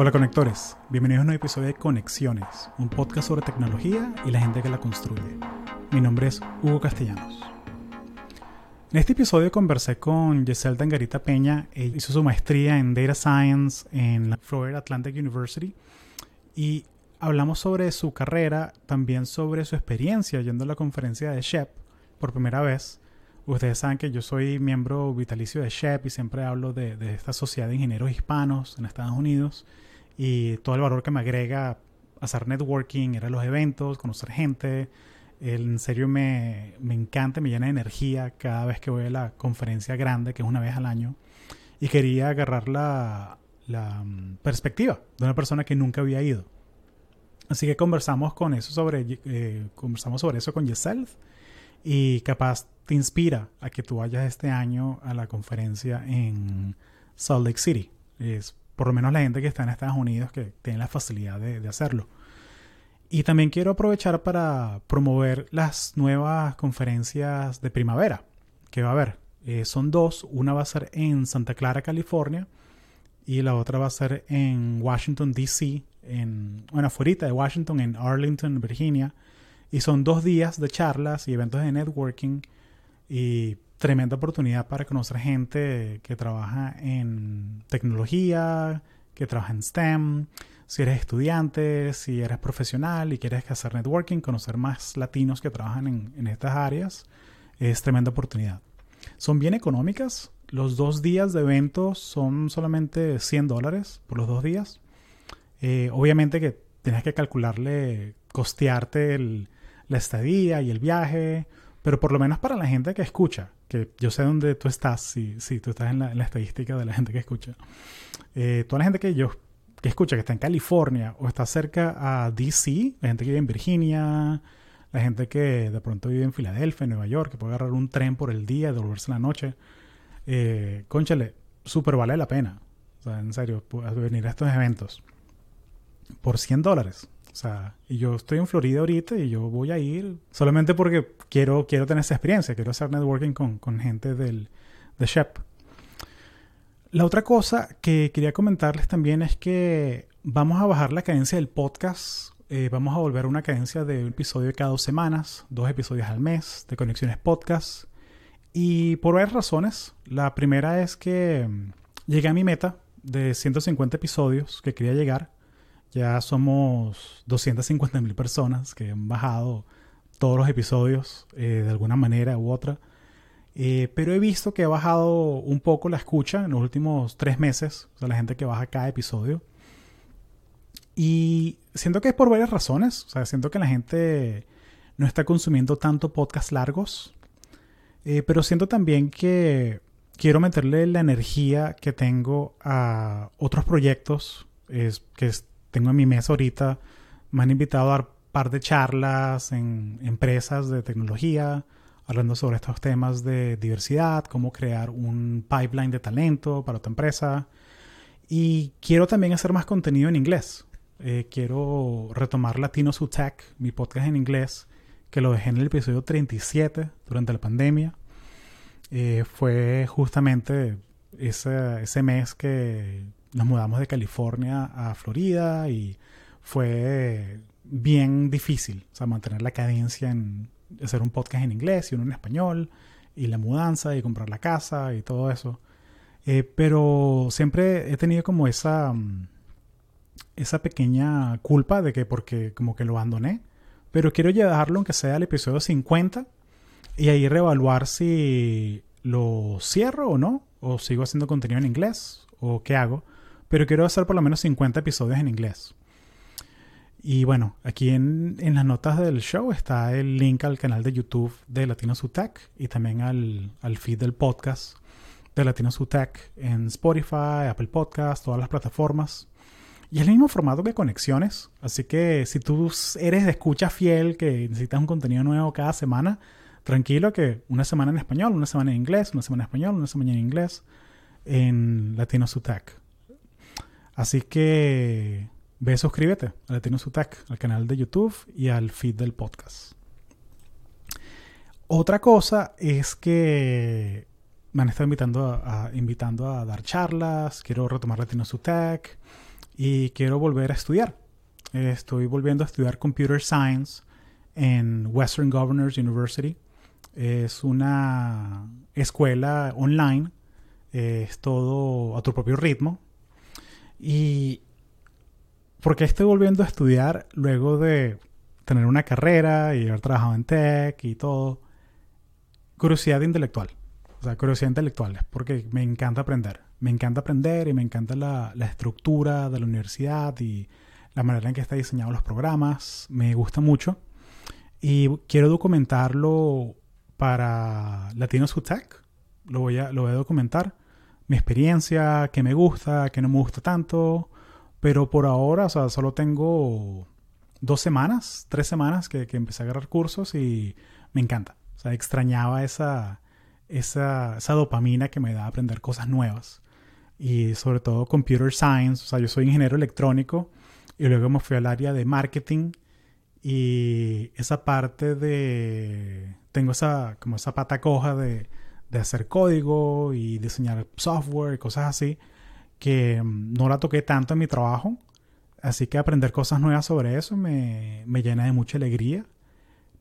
Hola conectores, bienvenidos a un nuevo episodio de Conexiones, un podcast sobre tecnología y la gente que la construye. Mi nombre es Hugo Castellanos. En este episodio conversé con Giselle Dangarita Peña, ella hizo su maestría en Data Science en la Florida Atlantic University y hablamos sobre su carrera, también sobre su experiencia yendo a la conferencia de SHEP por primera vez. Ustedes saben que yo soy miembro vitalicio de SHEP y siempre hablo de, de esta sociedad de ingenieros hispanos en Estados Unidos y todo el valor que me agrega hacer networking, ir a los eventos, conocer gente. En serio me, me, encanta, me llena de energía cada vez que voy a la conferencia grande, que es una vez al año. Y quería agarrar la, la mm, perspectiva de una persona que nunca había ido. Así que conversamos con eso sobre, eh, conversamos sobre eso con Giselle y capaz te inspira a que tú vayas este año a la conferencia en Salt Lake City. Es por lo menos la gente que está en Estados Unidos que tiene la facilidad de, hacerlo. Y también quiero aprovechar para promover las nuevas conferencias de primavera que va a haber. Eh, son dos, una va a ser en Santa Clara, California, y la otra va a ser en Washington, D.C., en, bueno, afuera de Washington, en Arlington, Virginia. Y son dos días de charlas y eventos de networking y tremenda oportunidad para conocer gente que trabaja en tecnología, que trabaja en STEM. Si eres estudiante, si eres profesional y quieres hacer networking, conocer más latinos que trabajan en, estas áreas, es tremenda oportunidad. Son bien económicas. Los dos días de eventos son solamente 100 dólares por los dos días. Eh, obviamente que tienes que calcularle, costearte la estadía y el viaje, pero por lo menos para la gente que escucha, que yo sé dónde tú estás, si, si tú estás en la, en la, estadística de la gente que escucha. Eh, toda la gente que yo que escucha, que está en California o está cerca a DC, la gente que vive en Virginia, la gente que de pronto vive en Filadelfia, en Nueva York, que puede agarrar un tren por el día y devolverse en la noche. Eh, conchale, súper vale la pena. O sea, en serio, venir a estos eventos por 100 dólares. Y yo estoy en Florida ahorita y yo voy a ir solamente porque quiero, quiero tener esa experiencia, quiero hacer networking con, con gente del, de Shep. La otra cosa que quería comentarles también es que vamos a bajar la cadencia del podcast. Eh, vamos a volver a una cadencia de un episodio cada dos semanas, dos episodios al mes de Conexiones Podcast. Y por varias razones. La primera es que mm, llegué a mi meta de 150 episodios que quería llegar. Ya somos 250 mil personas que han bajado todos los episodios eh, de alguna manera u otra. Eh, pero he visto que ha bajado un poco la escucha en los últimos tres meses. O sea, la gente que baja cada episodio. Y siento que es por varias razones. O sea, siento que la gente no está consumiendo tanto podcasts largos. Eh, pero siento también que quiero meterle la energía que tengo a otros proyectos es, que tengo en mi mesa ahorita. Me han invitado a dar par de charlas en empresas de tecnología, hablando sobre estos temas de diversidad, cómo crear un pipeline de talento para tu empresa. Y quiero también hacer más contenido en inglés. Eh, quiero retomar Latinos Who Tech, mi podcast en inglés, que lo dejé en el episodio 37 durante la pandemia. Eh, fue justamente ese, ese mes que nos mudamos de California a Florida y fue bien difícil, o sea, mantener la cadencia en hacer un podcast en inglés y uno en español, y la mudanza y comprar la casa y todo eso. Eh, pero siempre he tenido como esa, mm, esa pequeña culpa de que porque como que lo abandoné, pero quiero llevarlo aunque sea al episodio 50 y ahí reevaluar si lo cierro o no, o sigo haciendo contenido en inglés, o qué hago pero quiero hacer por lo menos 50 episodios en inglés. Y bueno, aquí en, en, las notas del show está el link al canal de YouTube de Latino Tech y también al, al, feed del podcast de Latino Tech en Spotify, Apple Podcast, todas las plataformas. Y es el mismo formato que Conexiones, así que si tú eres de escucha fiel, que necesitas un contenido nuevo cada semana, tranquilo que una semana en español, una semana en inglés, una semana en español, una semana en inglés en Latino Tech. Así que ve, suscríbete a Latino Sutac, al canal de YouTube y al feed del podcast. Otra cosa es que me han estado invitando a, a dar charlas, quiero retomar Latino Sutac y quiero volver a estudiar. Estoy volviendo a estudiar Computer Science en Western Governors University. Es una escuela online, es todo a tu propio ritmo. Y ¿por qué estoy volviendo a estudiar luego de tener una carrera y haber trabajado en tech y todo? Curiosidad intelectual. O sea, curiosidad intelectual, porque me encanta aprender. Me encanta aprender y me encanta la, la estructura de la universidad y la manera en que están diseñados los programas. Me gusta mucho. Y quiero documentarlo para Latinos Who Tech. Lo voy, a, lo voy a documentar. Mi experiencia, qué me gusta, qué no me gusta tanto. Pero por ahora, o sea, solo tengo dos semanas, tres semanas que, que empecé a agarrar cursos y me encanta. O sea, extrañaba esa, esa, esa dopamina que me da aprender cosas nuevas. Y sobre todo computer science. O sea, yo soy ingeniero electrónico y luego me fui al área de marketing y esa parte de... Tengo esa, como esa pata coja de, de hacer código y diseñar software y cosas así que mm, no la toqué tanto en mi trabajo. Así que aprender cosas nuevas sobre eso me, me llena de mucha alegría.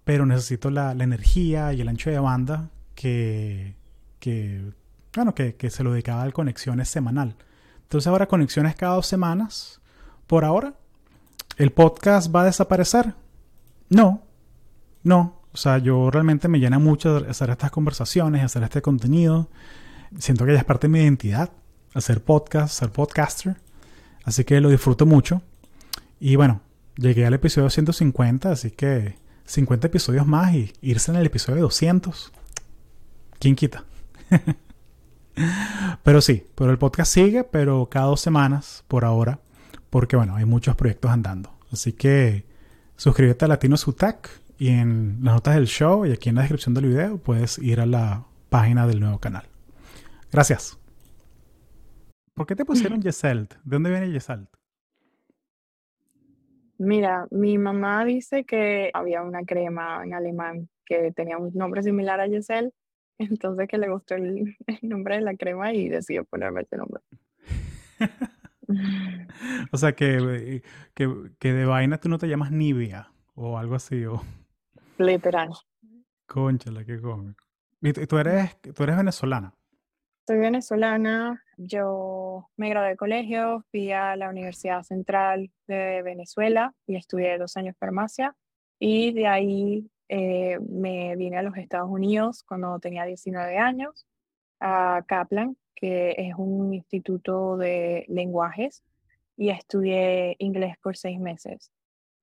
Pero necesito la, la, energía y el ancho de banda que, que bueno, que, que se lo dedicaba al conexiones semanal. Entonces ahora conexiones cada dos semanas. Por ahora, ¿el podcast va a desaparecer? No, no. O sea, yo realmente me llena mucho hacer estas conversaciones, hacer este contenido. Siento que ya es parte de mi identidad, hacer podcast, ser podcaster. Así que lo disfruto mucho. Y bueno, llegué al episodio 150, así que 50 episodios más y irse en el episodio 200. ¿Quién quita? pero sí, pero el podcast sigue, pero cada dos semanas por ahora, porque bueno, hay muchos proyectos andando. Así que suscríbete a Latino Sutac y en las notas del show y aquí en la descripción del video puedes ir a la página del nuevo canal. Gracias. ¿Por qué te pusieron Yeselt? ¿De dónde viene Yeselt? Mira, mi mamá dice que había una crema en alemán que tenía un nombre similar a Yesel, entonces que le gustó el, el nombre de la crema y decidió ponerme ese nombre. o sea, que, que, que, de vaina tú no te llamas Nivea o algo así. O... Literal. Conchale, qué cómico. ¿Y tú eres, tú eres venezolana? Soy venezolana. Yo me gradué de colegio, fui a la Universidad Central de Venezuela y estudié dos años farmacia. Y de ahí eh, me vine a los Estados Unidos cuando tenía 19 años, a Kaplan, que es un instituto de lenguajes, y estudié inglés por seis meses.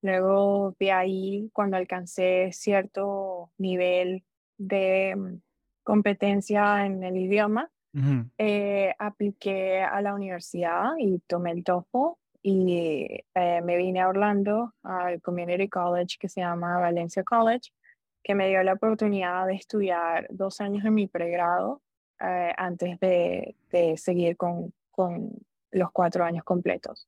Luego de ahí, cuando alcancé cierto nivel de mm, competencia en el idioma, eh, apliqué a la universidad y tomé el TOEFL y eh, me vine a Orlando al Community College que se llama Valencia College, que me dio la oportunidad de estudiar dos años en mi pregrado eh, antes de, de seguir con, con, los cuatro años completos.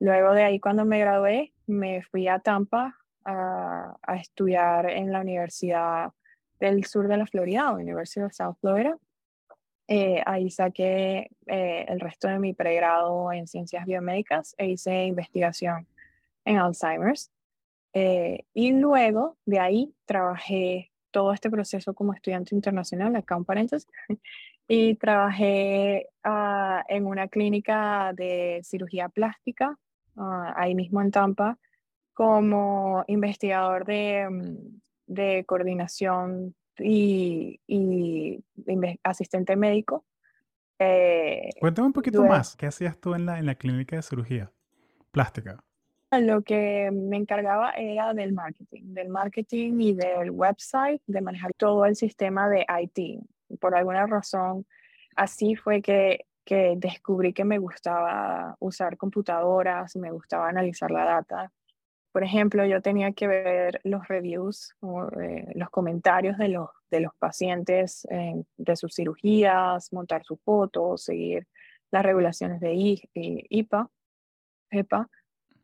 Luego de ahí, cuando me gradué, me fui a Tampa a, a estudiar en la Universidad del Sur de la Florida, Universidad of South Florida. Eh, ahí saqué eh, el resto de mi pregrado en ciencias biomédicas e hice investigación en Alzheimer's. Eh, y luego de ahí trabajé todo este proceso como estudiante internacional, acá un paréntesis, y trabajé uh, en una clínica de cirugía plástica, uh, ahí mismo en Tampa, como investigador de, mm, de coordinación y, y asistente médico. Eh, Cuéntame un poquito más, ¿qué hacías tú en la, en la clínica de cirugía plástica? Lo que me encargaba era del marketing, del marketing y del website, de manejar todo el sistema de IT. Por alguna razón, así fue que, que descubrí que me gustaba usar computadoras, me gustaba analizar la data. Por ejemplo, yo tenía que ver los reviews, eh, los comentarios de los, de los pacientes de sus cirugías, montar sus fotos, seguir las regulaciones de IPA, EPA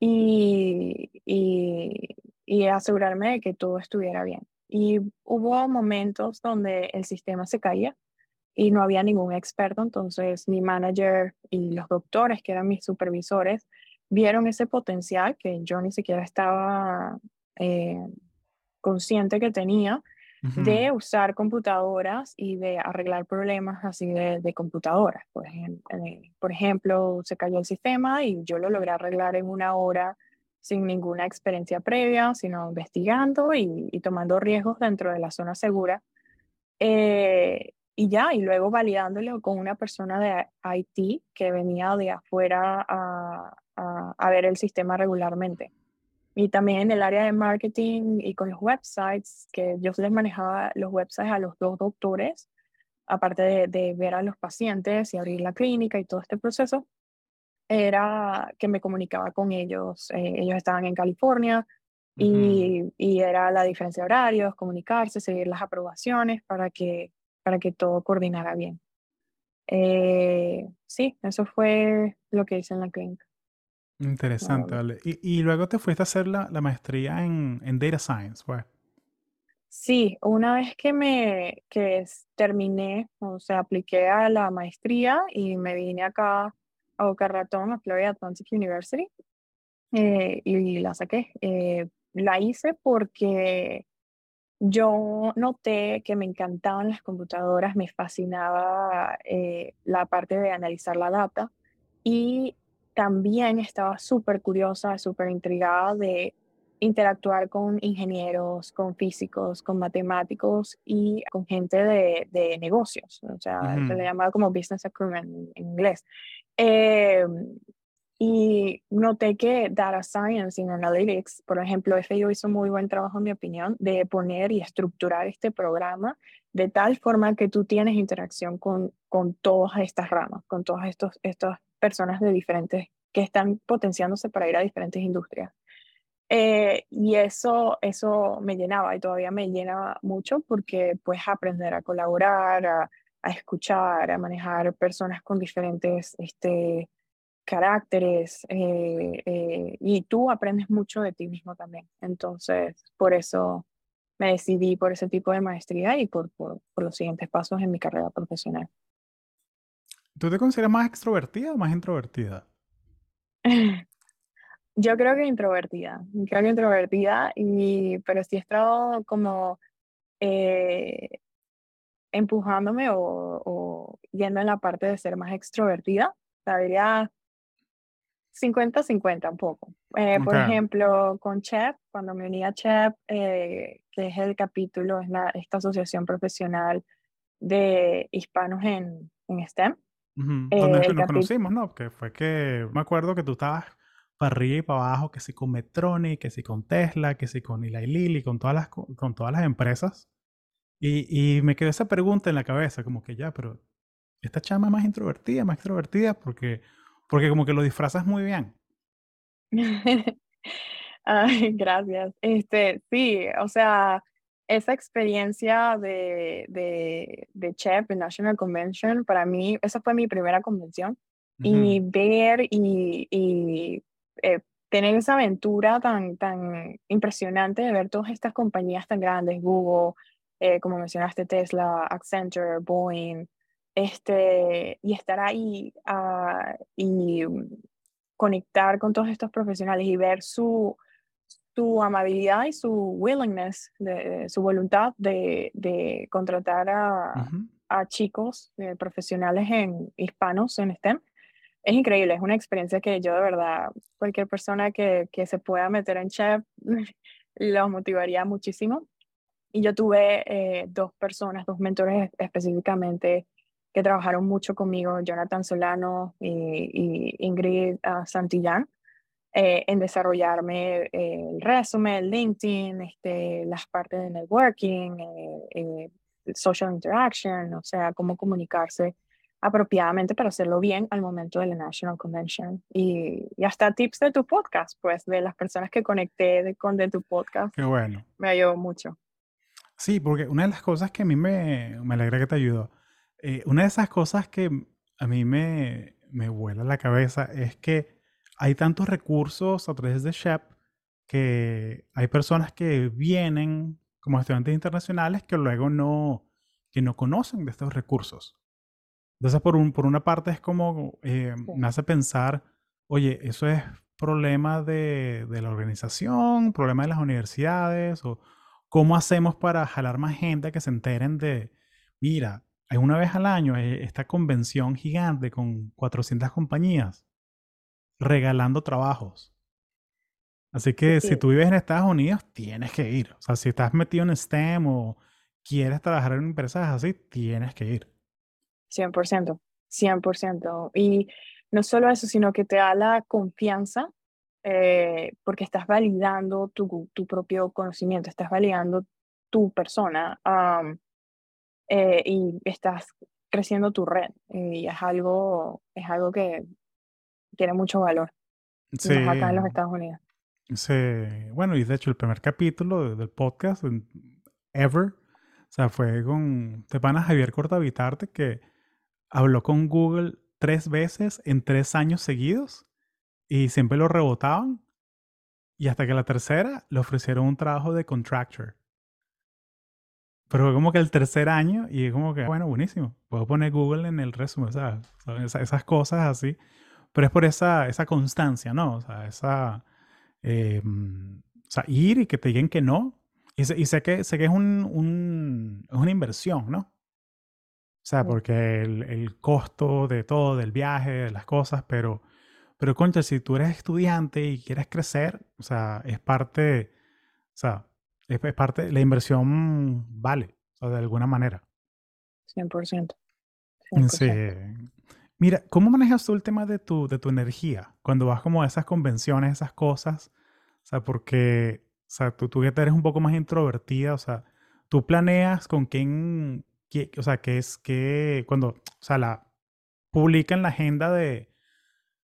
y, y, asegurarme de que todo estuviera bien. Y hubo momentos donde el sistema se caía y no había ningún experto, entonces mi manager y los doctores, que eran mis supervisores, vieron ese potencial que yo ni siquiera estaba eh, consciente que tenía de usar computadoras y de arreglar problemas así de, de computadoras. Por, eh, por ejemplo, se cayó el sistema y yo lo logré arreglar en una hora sin ninguna experiencia previa, sino investigando y, tomando riesgos dentro de la zona segura. Eh, y ya, y luego validándolo con una persona de IT que venía de afuera a, a, ver el sistema regularmente. Y también en el área de marketing y con los websites, que yo les manejaba los websites a los dos doctores, aparte de, de ver a los pacientes y abrir la clínica y todo este proceso, era que me comunicaba con ellos. Eh, ellos estaban en California y, y, era la diferencia de horarios, comunicarse, seguir las aprobaciones para que, para que todo coordinara bien. Eh, sí, eso fue lo que hice en la clínica. Interesante, vale. Y, y, luego te fuiste a hacer la, la maestría en, en, Data Science, ¿fue? Sí, una vez que me que terminé, o sea, apliqué a la maestría y me vine acá a Boca Ratón, a Florida Atlantic University, eh, y la saqué. Eh, la hice porque yo noté que me encantaban las computadoras, me fascinaba eh, la parte de analizar la data y también estaba súper curiosa, súper intrigada de interactuar con ingenieros, con físicos, con matemáticos y con gente de, de negocios, o sea, se le llama como business acumen en, inglés. Eh, y noté que Data Science y Analytics, por ejemplo, FIO hizo muy buen trabajo, en mi opinión, de poner y estructurar este programa de tal forma que tú tienes interacción con, con todas estas ramas, con todas estos, estas personas de diferentes, que están potenciándose para ir a diferentes industrias. Eh, y eso, eso me llenaba y todavía me llena mucho porque puedes aprender a colaborar, a, a escuchar, a manejar personas con diferentes este, caracteres eh, eh, y tú aprendes mucho de ti mismo también. Entonces, por eso me decidí por ese tipo de maestría y por, por, los siguientes pasos en mi carrera profesional. ¿Tú te consideras más extrovertida o más introvertida? Yo creo que introvertida, creo que introvertida, y, pero sí he estado como eh, empujándome o, o, yendo en la parte de ser más extrovertida. Sabría 50-50 un poco. Eh, por ejemplo, con CHEP, cuando me uní a CHEP, eh, que es el capítulo, es la, esta asociación profesional de hispanos en, en STEM. Donde eh, nos conocimos, ¿no? Que fue que me acuerdo que tú estabas para arriba y para abajo, que si con Metronic, que si con Tesla, que si con Eli Lilly, con todas las, con todas las empresas. Y, y me quedó esa pregunta en la cabeza, como que ya, pero esta chama es más introvertida, más extrovertida, porque porque como que lo disfrazas muy bien. Ay, gracias. Este, sí, o sea, esa experiencia de, de, de Chef en National Convention, para mí, esa fue mi primera convención. Y ver y, y eh, tener esa aventura tan, tan impresionante de ver todas estas compañías tan grandes, Google, eh, como mencionaste, Tesla, Accenture, Boeing, este, y estar ahí ah, y conectar con todos estos profesionales y ver su, su amabilidad y su willingness, de, su voluntad de, de contratar a, a chicos eh, profesionales en hispanos en STEM. Es increíble, es una experiencia que yo de verdad, cualquier persona que, que se pueda meter en chef, los motivaría muchísimo. Y yo tuve eh, dos personas, dos mentores específicamente que trabajaron mucho conmigo, Jonathan Solano y, Ingrid ah, Santillán, eh, en desarrollarme eh, el resumen, el LinkedIn, este, las partes de networking, eh, social interaction, o sea, cómo comunicarse apropiadamente para hacerlo bien al momento de la National Convention. Y, y, hasta tips de tu podcast, pues, de las personas que conecté de, con de tu podcast. Qué bueno. Me ayudó mucho. Sí, porque una de las cosas que a mí me, me alegra que te ayudó eh, una de esas cosas que a mí me, me vuela la cabeza es que hay tantos recursos a través de SHEP que hay personas que vienen como estudiantes internacionales que luego no, que no conocen de estos recursos. Entonces, por, un, por una parte es como, eh, me hace pensar, oye, eso es problema de, de la organización, problema de las universidades, o cómo hacemos para jalar más gente a que se enteren de, mira, hay una vez al año eh, esta convención gigante con 400 compañías regalando trabajos. Así que si tú vives en Estados Unidos, tienes que ir. O sea, si estás metido en STEM o quieres trabajar en empresas así, tienes que ir. 100%, 100%. Y no solo eso, sino que te da la confianza eh, porque estás validando tu, tu propio conocimiento, estás validando tu persona eh, y estás creciendo tu red. Y es algo, es algo que tiene mucho valor, Sí, más acá en los Estados Unidos. sí. Bueno, y de hecho el primer capítulo de- del podcast, ever, o sea, fue con Tepana Javier Cortavitarte que habló con Google tres veces en tres años seguidos y siempre lo rebotaban y hasta que la tercera le ofrecieron un trabajo de contractor. Pero fue como que el tercer año y es como que, bueno, buenísimo. Puedo poner Google en el resumen, ¿sabes? O sea, esa- esas cosas así. Pero es por esa, esa constancia, ¿no? O sea, esa... eh, o sea, ir y que te digan que no. Y sé, y sé que, sé que es, un, un- es una inversión, ¿no? O sea, porque el, el costo de todo, del viaje, de las cosas, pero, pero concha, si tú eres estudiante y quieres crecer, o sea, es parte, o sea, es, parte, la inversión vale, o sea, de alguna manera. 100%, Sí. 100%. Mira, ¿cómo manejas tú el tema de tu, de tu energía cuando vas como a esas convenciones, esas cosas? O sea, porque, o sea, tú, tú eres un poco más introvertida, o sea, tú planeas con quién, qué- o sea, qué es que, cuando, o sea, la publican la agenda de,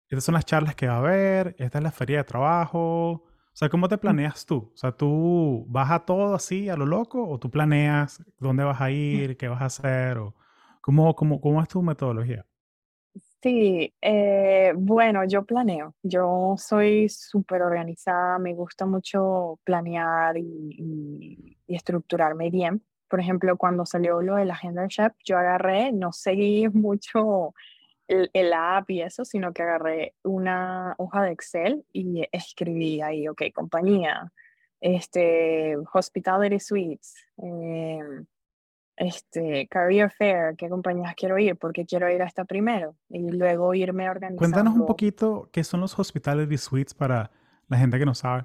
estas son las charlas que va a haber, esta es la feria de trabajo, o sea, ¿cómo te planeas tú? O sea, ¿tú vas a todo así, a lo loco, o tú planeas dónde vas a ir, qué vas a hacer, o cómo, cómo, cómo es tu metodología? Sí, eh, bueno, yo planeo. Yo soy súper organizada, me gusta mucho planear y, y- y estructurarme bien. Por ejemplo, cuando salió lo de la agenda chef, yo agarré, no seguí mucho el, el app y eso, sino que agarré una hoja de Excel y escribí ahí, ok, compañía, este, Hospitality Suites, em, este, career fair, qué compañías quiero ir, porque quiero ir a esta primero y luego irme Cuéntanos un organizando. poquito qué son los hospitality suites para la gente que no sabe.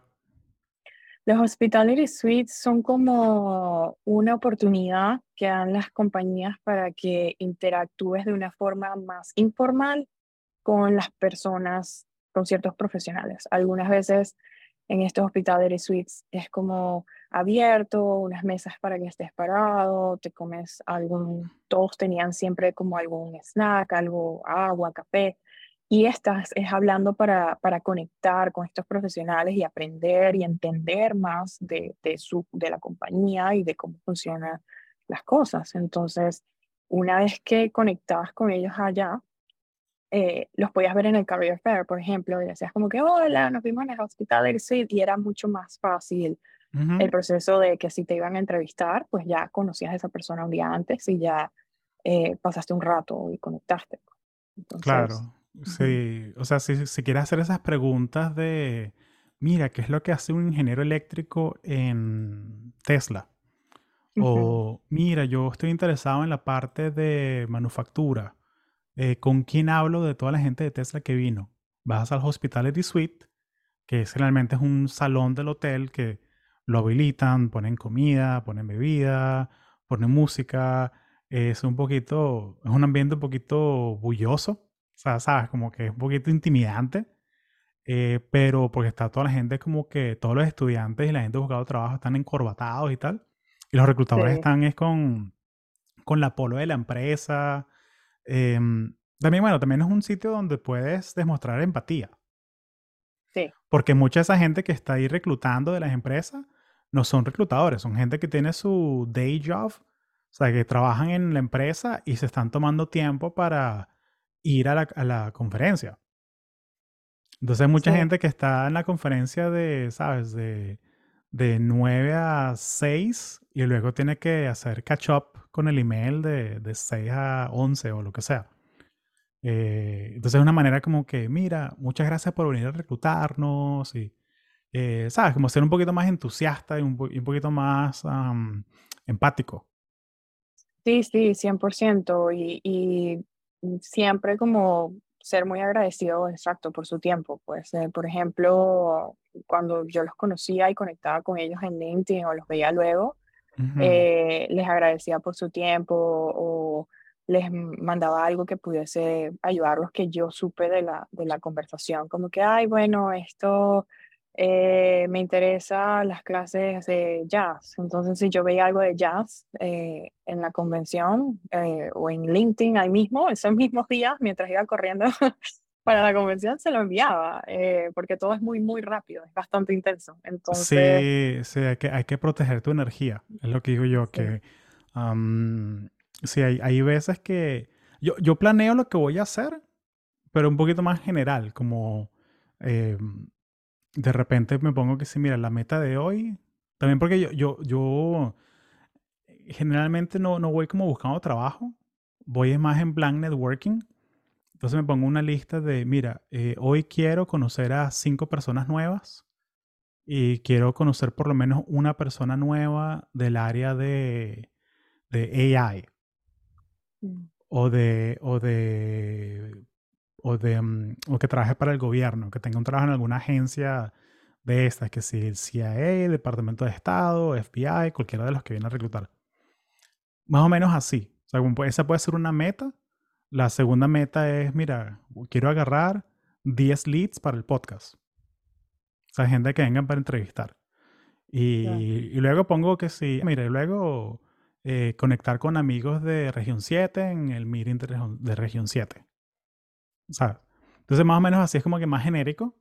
Los hospitality suites son como una oportunidad que dan las compañías para que interactúes de una forma más informal con las personas, con ciertos profesionales. Algunas veces en estos hospitality suites es como abierto, unas mesas para que estés parado, te comes algún, todos tenían siempre como algún snack, algo, agua, café. Y estas es hablando para, para conectar con estos profesionales y aprender y entender más de, de, su, de la compañía y de cómo funcionan las cosas. Entonces, una vez que conectabas con ellos allá, eh, los podías ver en el Career Fair, por ejemplo, y decías como que, hola, nos vimos en el Hospitality Suite, y era mucho más fácil Ujú. el proceso de que si te iban a entrevistar, pues ya conocías a esa persona un día antes y ya eh, pasaste un rato y conectaste. Entonces, Claro, sí. O sea, si, si quieres hacer esas preguntas de, mira, ¿qué es lo que hace un ingeniero eléctrico en Tesla? O, mira, yo estoy interesado en la parte de manufactura. Eh, ¿con quién hablo de toda la gente de Tesla que vino? Vas al Hospitality Suite, que es, realmente es un salón del hotel que lo habilitan, ponen comida, ponen bebida, ponen música. Es un poquito, es un ambiente un poquito bulloso. O sea, sabes, como que es un poquito intimidante. eh, pero porque está toda la gente como que todos los estudiantes y la gente buscando trabajo están encorbatados y tal. Y los reclutadores sí, están es con, con la polo de la empresa. Em, también, bueno, también es un sitio donde puedes demostrar empatía. sí, Porque mucha de esa gente que está ahí reclutando de las empresas no son reclutadores, son gente que tiene su day job, o sea, que trabajan en la empresa y se están tomando tiempo para ir a la, a la conferencia. Entonces hay mucha sí, gente que está en la conferencia de, ¿sabes? De, de 9 a 6 y luego tiene que hacer catch up con el email de, de 6 a 11 o lo que sea. Eh, entonces es una manera como que, mira, muchas gracias por venir a reclutarnos y, eh, ¿sabes? Como ser un poquito más entusiasta y un, un poquito más empático. Sí, sí, 100%. Y, y siempre como ser muy agradecido, exacto, por su tiempo. Pues, eh, por ejemplo, cuando yo los conocía y conectaba con ellos en LinkedIn o los veía luego, eh, les agradecía por su tiempo o les mandaba algo que pudiese ayudarlos que yo supe de la, de la conversación, como que, ay, bueno, esto eh, me interesa las clases de jazz. Entonces, si yo veía algo de jazz eh, en la convención eh, o en LinkedIn ahí mismo, esos mismos días, mientras iba corriendo para la convención, se lo enviaba, porque todo es muy, muy rápido, es bastante intenso. Entonces, sí, sí hay, que, hay que proteger tu energía, es lo que digo yo, que sí, hay, hay veces que yo, yo planeo lo que voy a hacer, pero un poquito más general, como de repente me pongo que sí, mira, la meta de hoy, también porque yo, yo, yo generalmente no, no voy como buscando trabajo, voy más en blank networking. Entonces me pongo una lista de, mira, eh, hoy quiero conocer a cinco personas nuevas y quiero conocer por lo menos una persona nueva del área de, de AI mm. o de, o de o, de, mm, o que trabaje para el gobierno, que tenga un trabajo en alguna agencia de estas, que si el CIA, Departamento de Estado, FBI, cualquiera de los que viene a reclutar. Más o menos así. O sea, esa puede ser una meta. La segunda meta es, mira, quiero agarrar 10 leads para el podcast. O sea, gente que vengan para entrevistar. Y, y luego pongo que sí, mira, y luego eh, conectar con amigos de Región 7 en el meeting de Región 7. ¿Sabes? Entonces, más o menos así es como que más genérico.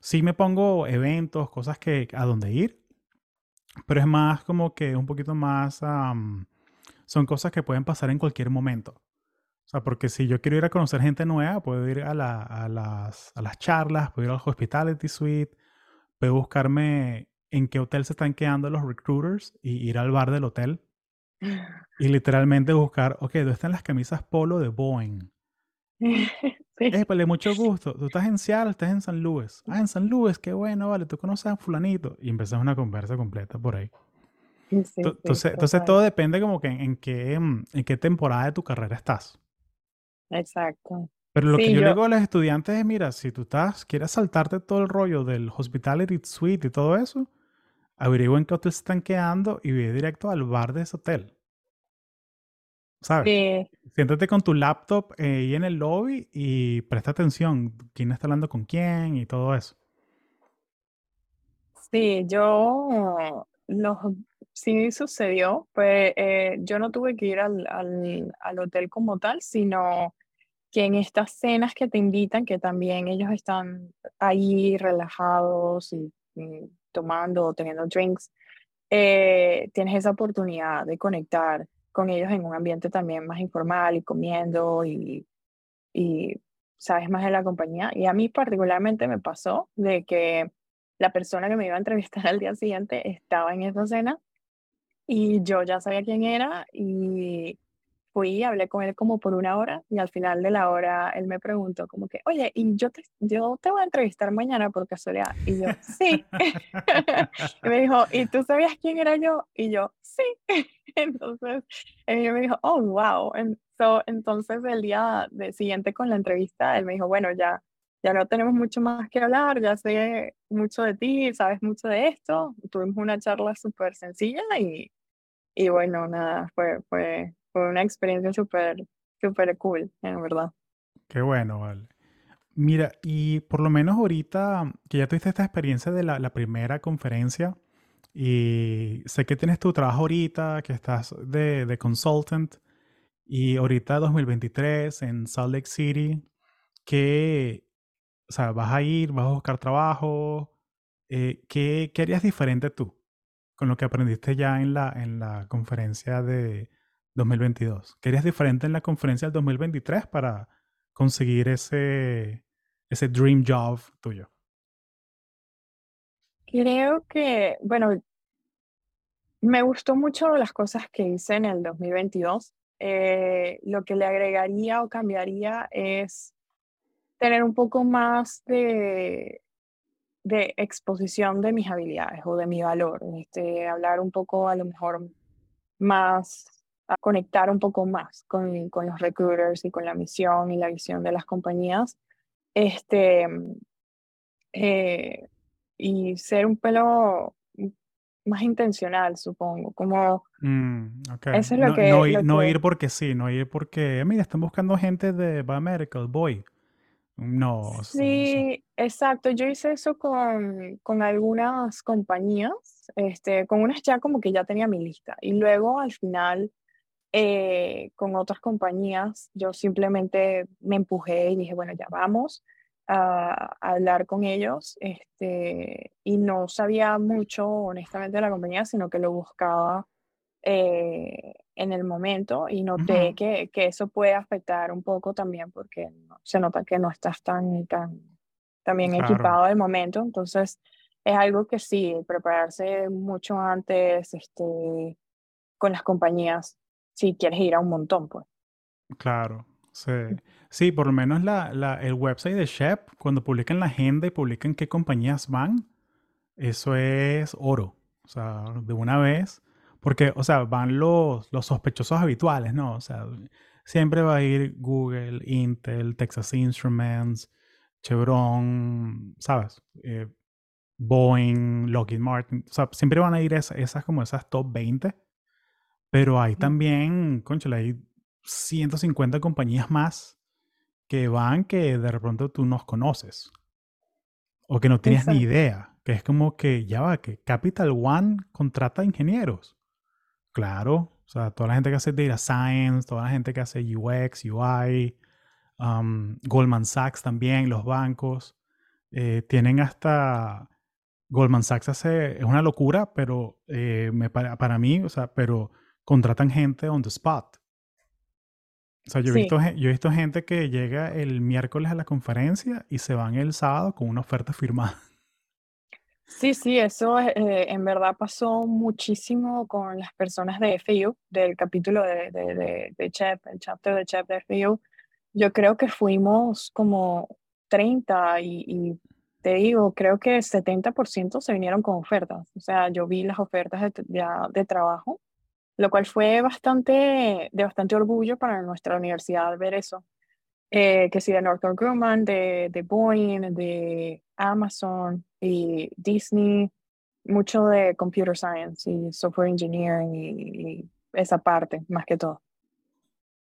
Sí me pongo eventos, cosas que a dónde ir, pero es más como que un poquito más, son cosas que pueden pasar en cualquier momento. O sea, porque si yo quiero ir a conocer gente nueva, puedo ir a, la, a, las, a las charlas, puedo ir al Hospitality Suite, puedo buscarme en qué hotel se están quedando los recruiters y ir al bar del hotel y literalmente buscar, ok, ¿dónde están las camisas polo de Boeing? Pues de mucho gusto. Tú estás en Seattle, estás en San Luis. Ah, en San Luis, qué bueno, vale. Tú conoces a fulanito. Y empezamos una conversa completa por ahí. entonces, entonces todo depende como que en, qué, en qué temporada de tu carrera estás. Exacto. Pero lo que yo, le digo a los estudiantes es, mira, si tú estás, quieres saltarte todo el rollo del Hospitality Suite y todo eso, averigua en qué hotel se están quedando y ve directo al bar de ese hotel. ¿Sabes? Siéntate con tu laptop eh, ahí en el lobby y presta atención quién está hablando con quién y todo eso. Sí, yo lo, sí sucedió, pues eh, yo no tuve que ir al, al, hotel como tal, sino que en estas cenas que te invitan, que también ellos están ahí relajados y, tomando o teniendo drinks, eh, tienes esa oportunidad de conectar con ellos en un ambiente también más informal y comiendo y, y sabes más de la compañía. Y a mí particularmente me pasó de que la persona que me iba a entrevistar al día siguiente estaba en esa cena y yo ya sabía quién era y fui, hablé con él como por una hora y al final de la hora él me preguntó como que, oye, y yo te, yo te voy a entrevistar mañana por casualidad. Y yo, sí. y me dijo, ¿y tú sabías quién era yo? Y yo, sí. entonces, él me dijo, oh, wow. entonces el día de, siguiente con la entrevista, él me dijo, bueno, ya, ya no tenemos mucho más que hablar, ya sé mucho de ti, sabes mucho de esto. Tuvimos una charla súper sencilla y, y bueno, nada, fue, fue fue una experiencia súper, súper cool, en verdad. Qué bueno, vale. Mira, y por lo menos ahorita que ya tuviste esta experiencia de la, primera conferencia, y sé que tienes tu trabajo ahorita, que estás de, de consultant, y ahorita 2023 en Salt Lake City, que, o sea, vas a ir, vas a buscar trabajo, eh, ¿qué, ¿qué, harías diferente tú con lo que aprendiste ya en la, en la conferencia de, 2022. ¿Querías diferente en la conferencia del 2023 para conseguir ese, ese dream job tuyo? Creo que, bueno, me gustó mucho las cosas que hice en el 2022. eh, lo que le agregaría o cambiaría es tener un poco más de, de exposición de mis habilidades o de mi valor, este, hablar un poco a lo mejor más, a conectar un poco más con, con los recruiters y con la misión y la visión de las compañías, este, eh, y ser un pelo más intencional, supongo, como Mm, eso es lo No, que, no, i- lo no que ir porque sí, no ir porque, mira, están buscando gente de Buy Medical, voy. No, Sí, exacto. Yo hice eso con, con algunas compañías, este, con unas ya como que ya tenía mi lista. Y luego al final, eh, con otras compañías, yo simplemente me empujé y dije, bueno, ya vamos a, a hablar con ellos. Este, y no sabía mucho, honestamente, de la compañía, sino que lo buscaba eh, en el momento y noté ujú, que, que eso puede afectar un poco también porque no- se nota que no estás tan, tan, tan bien claro, equipado del momento. Entonces, es algo que sí, prepararse mucho antes este, con las compañías si quieres ir a un montón, pues. claro. Sí, sí, por lo menos la, el website de Shep, cuando publican la agenda y publican qué compañías van, eso es oro. O sea, de una vez. Porque, o sea, van los, los sospechosos habituales, ¿no? O sea, siempre va a ir Google, Intel, Texas Instruments, Chevron, ¿sabes? Eh, Boeing, Lockheed Martin. O sea, siempre van a ir esas como esas top 20. Pero hay también, conchale, hay 150 compañías más que van que de repente tú no conoces o que no tienes ni Exacto, idea. Que es como que ya va, que Capital One contrata ingenieros. Claro, o sea, toda la gente que hace data science, toda la gente que hace UX, UI, um, Goldman Sachs también, los bancos, eh, tienen hasta Goldman Sachs hace, es una locura, pero eh, me, para, para mí, o sea, pero contratan gente on the spot. O sea, yo he sí. visto, yo he visto gente que llega el miércoles a la conferencia y se van el sábado con una oferta firmada. Sí, sí, eso eh, en verdad pasó muchísimo con las personas de FIU, del capítulo de, de, de, de CHEP, el chapter de CHEP de FIU. Yo creo que fuimos como 30 y, y te digo, creo que 70% se vinieron con ofertas. O sea, yo vi las ofertas de, de trabajo, lo cual fue bastante, de bastante orgullo para nuestra universidad ver eso eh, que sí, de Northrop Grumman, de, de Boeing, de Amazon y Disney, mucho de computer science y software engineering y, y esa parte, más que todo.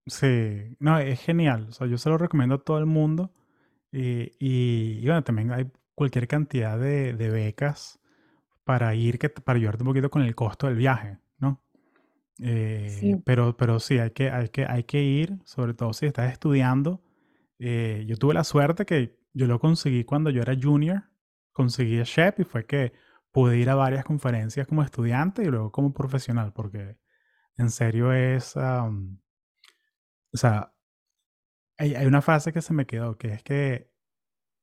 Sí, no, es genial. O sea, yo se lo recomiendo a todo el mundo. Y, y, y bueno, también hay cualquier cantidad de, de becas para ir, que, para ayudarte un poquito con el costo del viaje. Eh, Sí, pero, pero sí, hay que, hay que, hay que ir, sobre todo si estás estudiando. Eh, yo tuve la suerte que yo lo conseguí cuando yo era junior, conseguí a SHEP y fue que pude ir a varias conferencias como estudiante y luego como profesional, porque en serio es, o sea, hay, hay una frase que se me quedó, que es que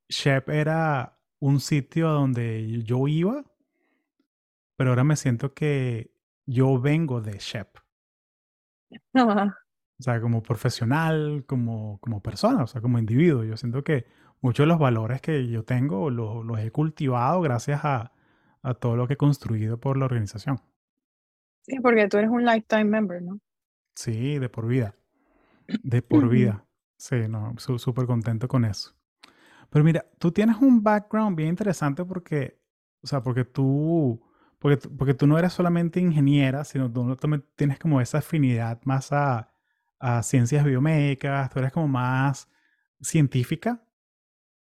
SHEP era un sitio donde yo iba, pero ahora me siento que yo vengo de SHEP. O sea, como profesional, como, como persona, o sea, como individuo. Yo siento que muchos de los valores que yo tengo los, los he cultivado gracias a, a todo lo que he construido por la organización. sí, porque tú eres un lifetime member, ¿no? Sí, de por vida. De por vida. Sí, no, súper contento con eso. Pero mira, tú tienes un background bien interesante porque, o sea, porque tú, porque, porque tú no eres solamente ingeniera, sino tú también tienes como esa afinidad más a, a ciencias biomédicas, tú eres como más científica,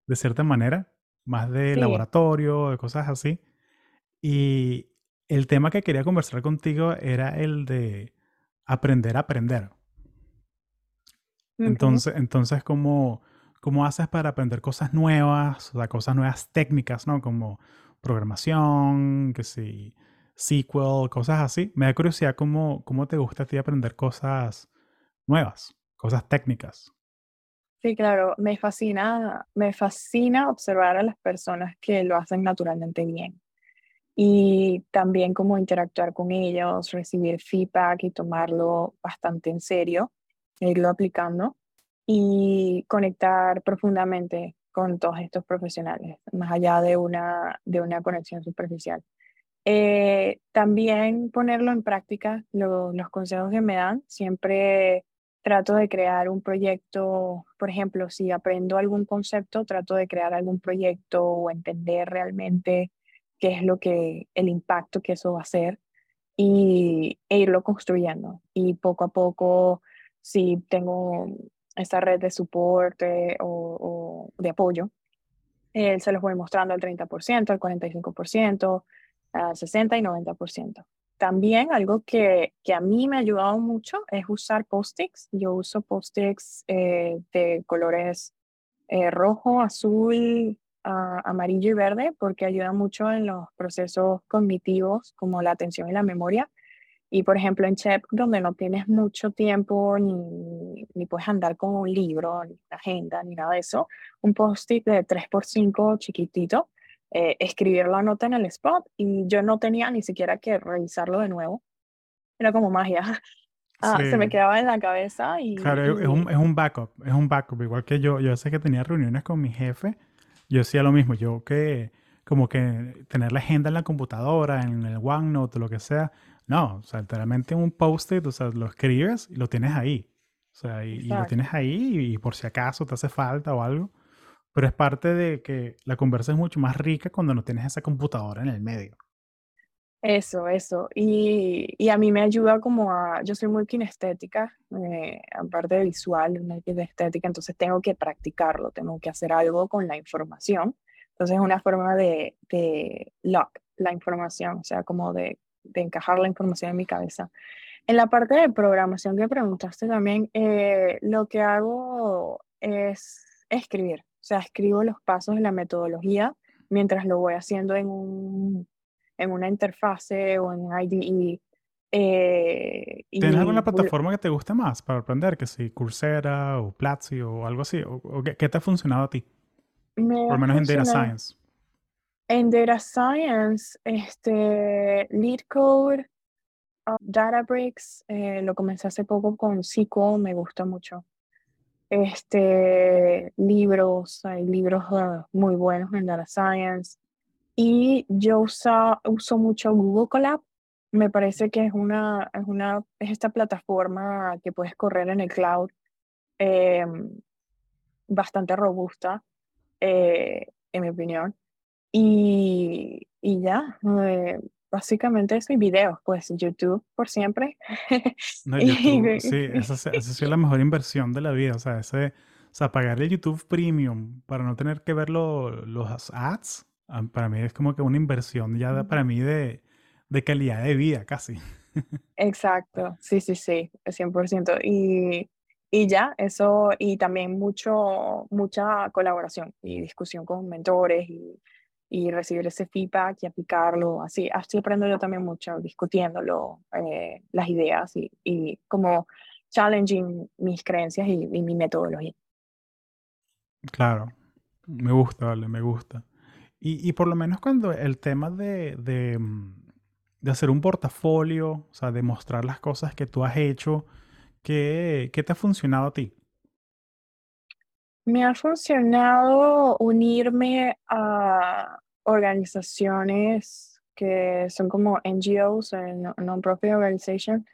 de cierta manera, más de Sí, laboratorio, de cosas así. Y el tema que quería conversar contigo era el de aprender a aprender. Entonces, entonces ¿cómo, cómo haces para aprender cosas nuevas, o sea, cosas nuevas técnicas, ¿no? Como programación, que sí, SQL, cosas así. Me da curiosidad cómo, cómo te gusta a ti aprender cosas nuevas, cosas técnicas. Sí, claro, me fascina, me fascina observar a las personas que lo hacen naturalmente bien. y también como interactuar con ellos, recibir feedback y tomarlo bastante en serio, e irlo aplicando y conectar profundamente con todos estos profesionales, más allá de una, de una conexión superficial. Eh, también ponerlo en práctica, los consejos que me dan, siempre trato de crear un proyecto, por ejemplo, si aprendo algún concepto, trato de crear algún proyecto o entender realmente qué es lo que, el impacto que eso va a hacer y, e irlo construyendo. Y poco a poco, si tengo esta red de soporte o, de apoyo, eh, se los voy mostrando al 30%, al 45%, al 60% y 90%. También algo que, que, a mí me ha ayudado mucho es usar post-its. Yo uso post-its eh, de colores eh, rojo, azul, uh, amarillo y verde porque ayuda mucho en los procesos cognitivos como la atención y la memoria. Y por ejemplo en CHEP, donde no tienes mucho tiempo ni, ni puedes andar con un libro, ni una agenda, ni nada de eso, un post-it de 3x5 chiquitito, eh, escribir la nota en el spot y yo no tenía ni siquiera que revisarlo de nuevo. Era como magia. Ah, Se me quedaba en la cabeza y... Claro, Es, un, es un backup, es un backup. Igual que yo, yo sé que tenía reuniones con mi jefe, yo hacía lo mismo. Yo que como que tener la agenda en la computadora, en el OneNote lo que sea, no, o sea, literalmente un post-it, o sea, lo escribes y lo tienes ahí. O sea, y, lo tienes ahí y, por si acaso te hace falta o algo. Pero es parte de que la conversa es mucho más rica cuando no tienes esa computadora en el medio. Eso, eso. Y, y a mí me ayuda como a, yo soy muy kinestética, eh, aparte de visual, una kinestética, entonces tengo que practicarlo, tengo que hacer algo con la información. Entonces es una forma de, de lock la información, o sea, como de de encajar la información en mi cabeza. En la parte de programación que preguntaste también, eh, lo que hago es escribir, o sea, escribo los pasos de la metodología mientras lo voy haciendo en, un, en una interfase o en IDE. Eh, ¿Tienes alguna plataforma que te guste más para aprender? Que si Coursera o Platzi o algo así. ¿O, qué, te ha funcionado a ti? Por lo menos en Data Science. En Data Science, este, LeetCode, uh, Databricks, eh, lo comencé hace poco con SQL, me gusta mucho. Este, libros, hay libros uh, muy buenos en Data Science. Y yo uso mucho Google Colab. Me parece que es una, es una, es esta plataforma que puedes correr en el cloud, em, bastante robusta, eh, en mi opinión. Y, y ya, eh, básicamente eso y videos, pues YouTube por siempre. No, YouTube, sí, esa, esa es la mejor inversión de la vida, o sea, ese, o sea, pagar el YouTube Premium para no tener que ver los ads, ah, para mí es como que una inversión ya para mí de, de calidad de vida casi. Exacto, sí, sí, sí, 100%. Y, y ya, eso, y también mucho, mucha colaboración y discusión con mentores y y recibir ese feedback y aplicarlo. Así, estoy aprendiendo yo también mucho, discutiéndolo, eh, las ideas y, y, como challenging mis creencias y, mi metodología. Claro, me gusta, vale, me gusta. Y, y por lo menos cuando el tema de, de, de, hacer un portafolio, o sea, de mostrar las cosas que tú has hecho, ¿qué, qué te ha funcionado a ti? Me ha funcionado unirme a organizaciones que son como NGOs, eh, Non-Profit Organization,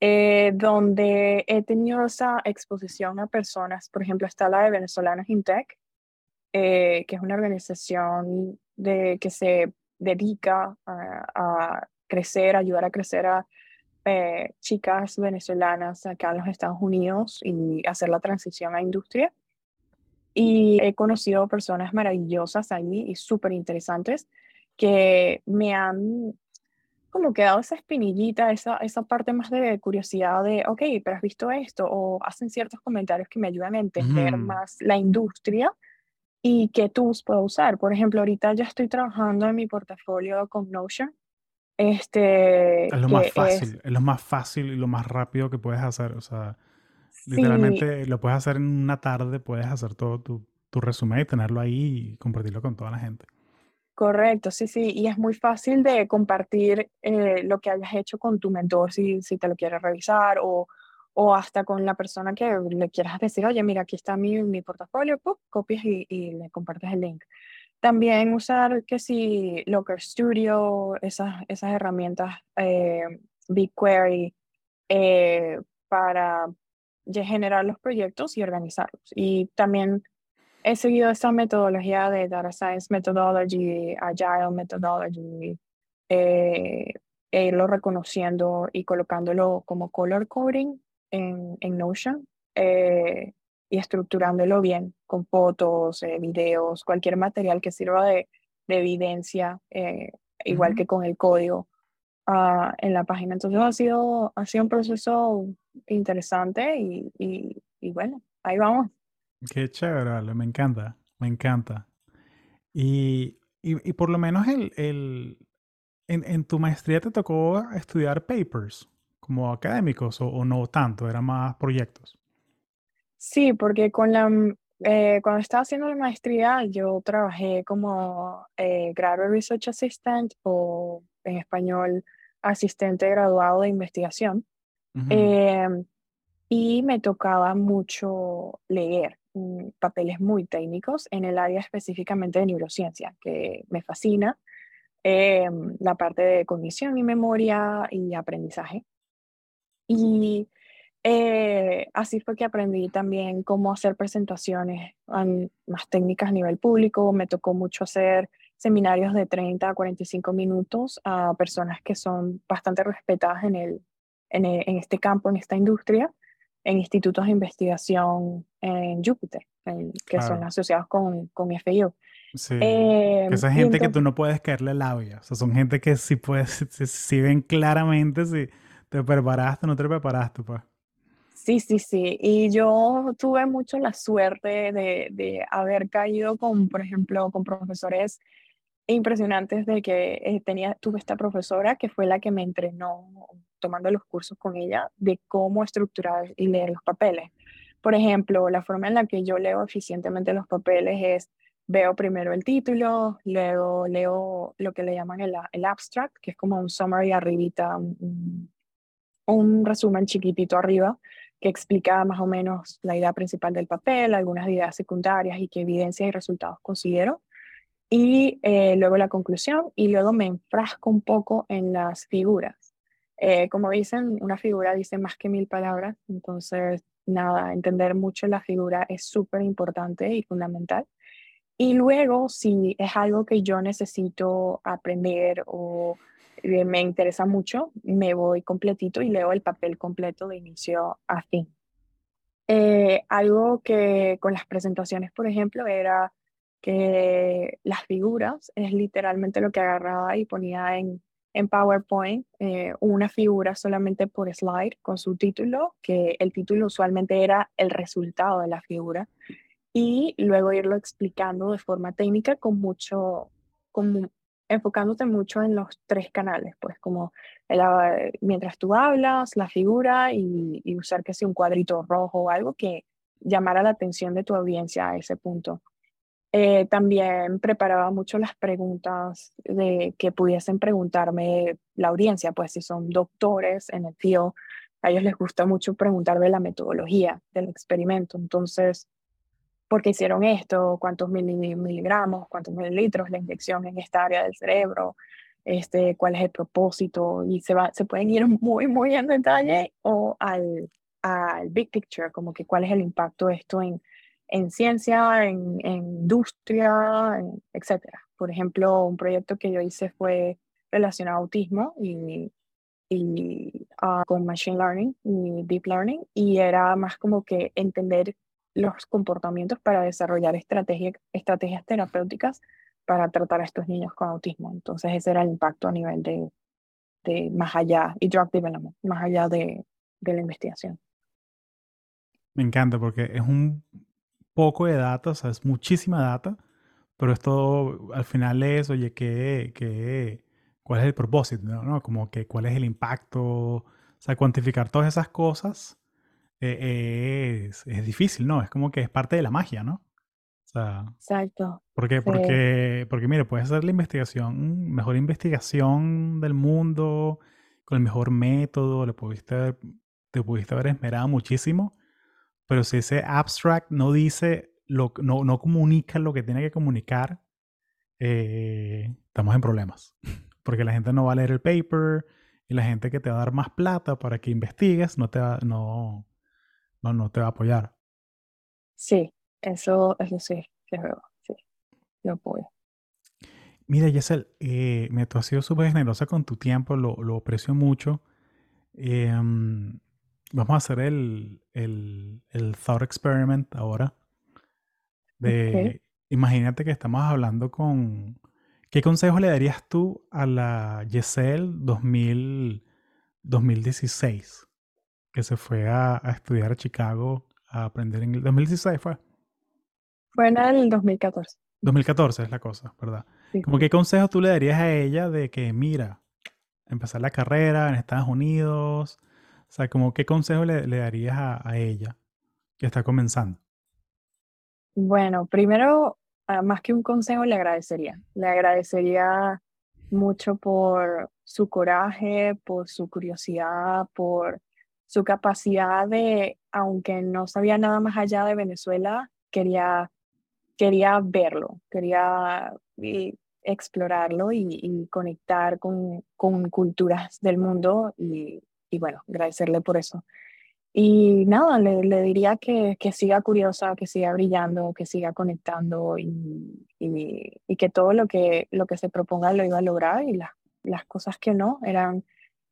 eh, donde he tenido esa exposición a personas, por ejemplo, está la de Venezolanos Intech, eh, que es una organización de, que se dedica a, crecer, ayudar a crecer a chicas venezolanas acá en los Estados Unidos y hacer la transición a industria. Y he conocido personas maravillosas ahí y súper interesantes que me han como quedado esa espinillita, esa, esa parte más de curiosidad de, ok, pero has visto esto, o hacen ciertos comentarios que me ayudan a entender más la industria y qué tools puedo usar. Por ejemplo, ahorita ya estoy trabajando en mi portafolio con Notion. Este, es lo más fácil, es... lo más fácil y lo más rápido que puedes hacer. O sea, Literalmente lo puedes hacer en una tarde, puedes hacer todo tu, tu resumen y tenerlo ahí y compartirlo con toda la gente. Correcto, sí, sí, y es muy fácil de compartir eh, lo que hayas hecho con tu mentor si, si te lo quieres revisar o, o hasta con la persona que le quieras decir, oye, mira, aquí está mi, mi portafolio, copias y, y, le compartes el link. También usar que si Locker Studio, esas, esas herramientas, eh, BigQuery, eh, para generar los proyectos y organizarlos. Y también he seguido esta metodología de Data Science Methodology, Agile Methodology, eh, e irlo reconociendo y colocándolo como color coding en, en Notion eh, y estructurándolo bien con fotos, eh, videos, cualquier material que sirva de, de evidencia, eh, igual que con el código uh, en la página. Entonces ha sido, ha sido un proceso interesante y, y, y bueno, ahí vamos. Qué chévere, me encanta, me encanta. Y, y, y por lo menos el, el en, en, tu maestría te tocó estudiar papers como académicos o, o, no tanto, eran más proyectos. Sí, porque con la, eh, cuando estaba haciendo la maestría yo trabajé como eh, Graduate Research Assistant o en español asistente graduado de investigación. Uh -huh. eh, y me tocaba mucho leer Mm, papeles muy técnicos en el área específicamente de neurociencia, que me fascina, eh, la parte de cognición y memoria y aprendizaje. Y eh, así fue que aprendí también cómo hacer presentaciones más técnicas a nivel público. Me tocó mucho hacer seminarios de 30 a 45 minutos a personas que son bastante respetadas en, el, en, el, en este campo, en esta industria en institutos de investigación en Júpiter, en, que claro. son asociados con, con FIU. Sí, eh, esa gente entonces, que tú no puedes caerle labia, o sea, son gente que sí puedes, si, si ven claramente si te preparaste o no te preparaste, pues. Sí, sí, sí. Y yo tuve mucho la suerte de, de haber caído con, por ejemplo, con profesores impresionantes de que eh, tenía, tuve esta profesora que fue la que me entrenó tomando los cursos con ella de cómo estructurar y leer los papeles. Por ejemplo, la forma en la que yo leo eficientemente los papeles es veo primero el título, luego leo lo que le llaman el, el abstract, que es como un summary arribita, un, un resumen chiquitito arriba que explica más o menos la idea principal del papel, algunas ideas secundarias y qué evidencia y resultados considero y eh, luego la conclusión y luego me enfrasco un poco en las figuras. Eh, como dicen, una figura dice más que mil palabras, entonces nada, entender mucho la figura es súper importante y fundamental. Y luego, si es algo que yo necesito aprender o eh, me interesa mucho, me voy completito y leo el papel completo de inicio a fin. Algo que con las presentaciones, por ejemplo, era que las figuras es literalmente lo que agarraba y ponía en, en PowerPoint eh, una figura solamente por slide con su título, que el título usualmente era el resultado de la figura, y luego irlo explicando de forma técnica con mucho, con, enfocándote mucho en los tres canales, pues como el, mientras tú hablas, la figura y, y usar que sea un cuadrito rojo o algo que llamara la atención de tu audiencia a ese punto. Eh, también preparaba mucho las preguntas de que pudiesen preguntarme la audiencia, pues si son doctores en el tío, a ellos les gusta mucho preguntarme la metodología del experimento. Entonces, ¿por qué hicieron esto? ¿Cuántos miligramos? ¿Cuántos mililitros la inyección en esta área del cerebro? Este, ¿Cuál es el propósito? Y se, va, se pueden ir muy, muy en detalle o al, al big picture, como que cuál es el impacto de esto en en ciencia, en, en industria, en, etc. Por ejemplo, un proyecto que yo hice fue relacionado a autismo y, y uh, con Machine Learning y Deep Learning, y era más como que entender los comportamientos para desarrollar estrategia, estrategias terapéuticas para tratar a estos niños con autismo. Entonces ese era el impacto a nivel de, de más allá, y drug development, más allá de, de la investigación. Me encanta porque es un poco de data, o sea, es muchísima data, pero esto al final es, oye, ¿qué, qué, cuál es el propósito? ¿no? Como que cuál es el impacto, o sea, cuantificar todas esas cosas eh, es, es, difícil, ¿no? Es como que es parte de la magia, ¿no? Exacto. ¿Por qué? Porque, porque, mire, puedes hacer la investigación, mejor investigación del mundo, con el mejor método, le pudiste, te pudiste haber esmerado muchísimo, pero si ese abstract no dice, lo, no, no comunica lo que tiene que comunicar, eh, estamos en problemas. Porque la gente no va a leer el paper y la gente que te va a dar más plata para que investigues no te va, no, no, no te va a apoyar. Sí, eso, eso sí, sí, sí, yo apoyo. Mira, Yesel, eh, me tú has sido súper generosa con tu tiempo, lo, lo aprecio mucho. Em, vamos a hacer el, el, el thought experiment ahora. De, Imagínate que estamos hablando con... ¿Qué consejo le darías tú a la Yesel 2000, 2016? Que se fue a, estudiar a Chicago a aprender inglés. ¿2016 fue? Fue en el 2014. 2014 es la cosa, ¿verdad? Como qué consejo tú le darías a ella de que, mira, empezar la carrera en Estados Unidos? O sea, como qué consejo le, darías a, ella que está comenzando? Bueno, primero, ah, más que un consejo, le agradecería. Le agradecería mucho por su coraje, por su curiosidad, por su capacidad de, aunque no sabía nada más allá de Venezuela, quería, quería verlo, quería explorarlo y, conectar con, con, culturas del mundo y, y, bueno, agradecerle por eso. Y nada, le, diría que, que, siga curiosa, que siga brillando, que siga conectando y, y, que todo lo que, lo que se proponga lo iba a lograr y las, las cosas que no eran,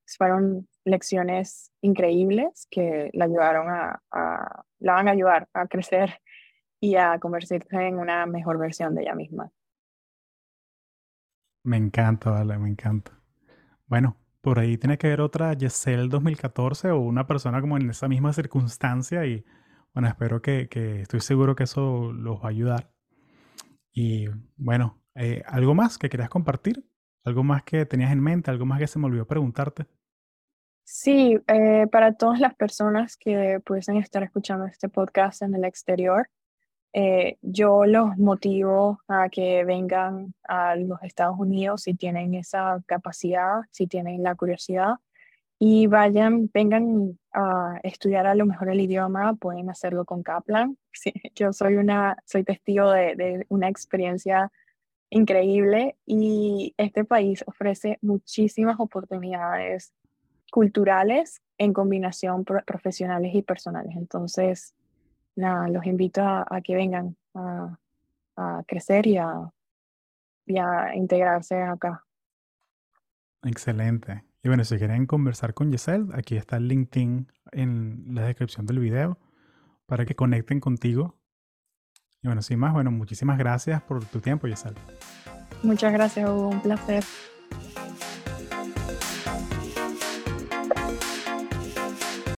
fueron lecciones increíbles que la ayudaron a, a, la van a ayudar a crecer y a convertirse en una mejor versión de ella misma. Me encanta, vale, me encanta. Bueno, por ahí tiene que haber otra Yesel 2014 o una persona como en esa misma circunstancia y bueno, espero que, que estoy seguro que eso los va a ayudar. Y bueno, eh, ¿algo más que querías compartir? ¿Algo más que tenías en mente? ¿Algo más que se me olvidó preguntarte? Sí, eh, para todas las personas que pudiesen estar escuchando este podcast en el exterior, eh, yo los motivo a que vengan a los Estados Unidos si tienen esa capacidad, si tienen la curiosidad y vayan, vengan a estudiar a lo mejor el idioma, pueden hacerlo con Kaplan. yo soy una, soy testigo de, de una experiencia increíble y este país ofrece muchísimas oportunidades culturales en combinación profesionales y personales. Entonces, nada, los invito a, que vengan a, crecer y a, integrarse acá. Excelente. Y bueno, si quieren conversar con Giselle, aquí está el LinkedIn en la descripción del video para que conecten contigo. Y bueno, sin más, bueno, muchísimas gracias por tu tiempo, Giselle. Muchas gracias, Hugo. Un placer.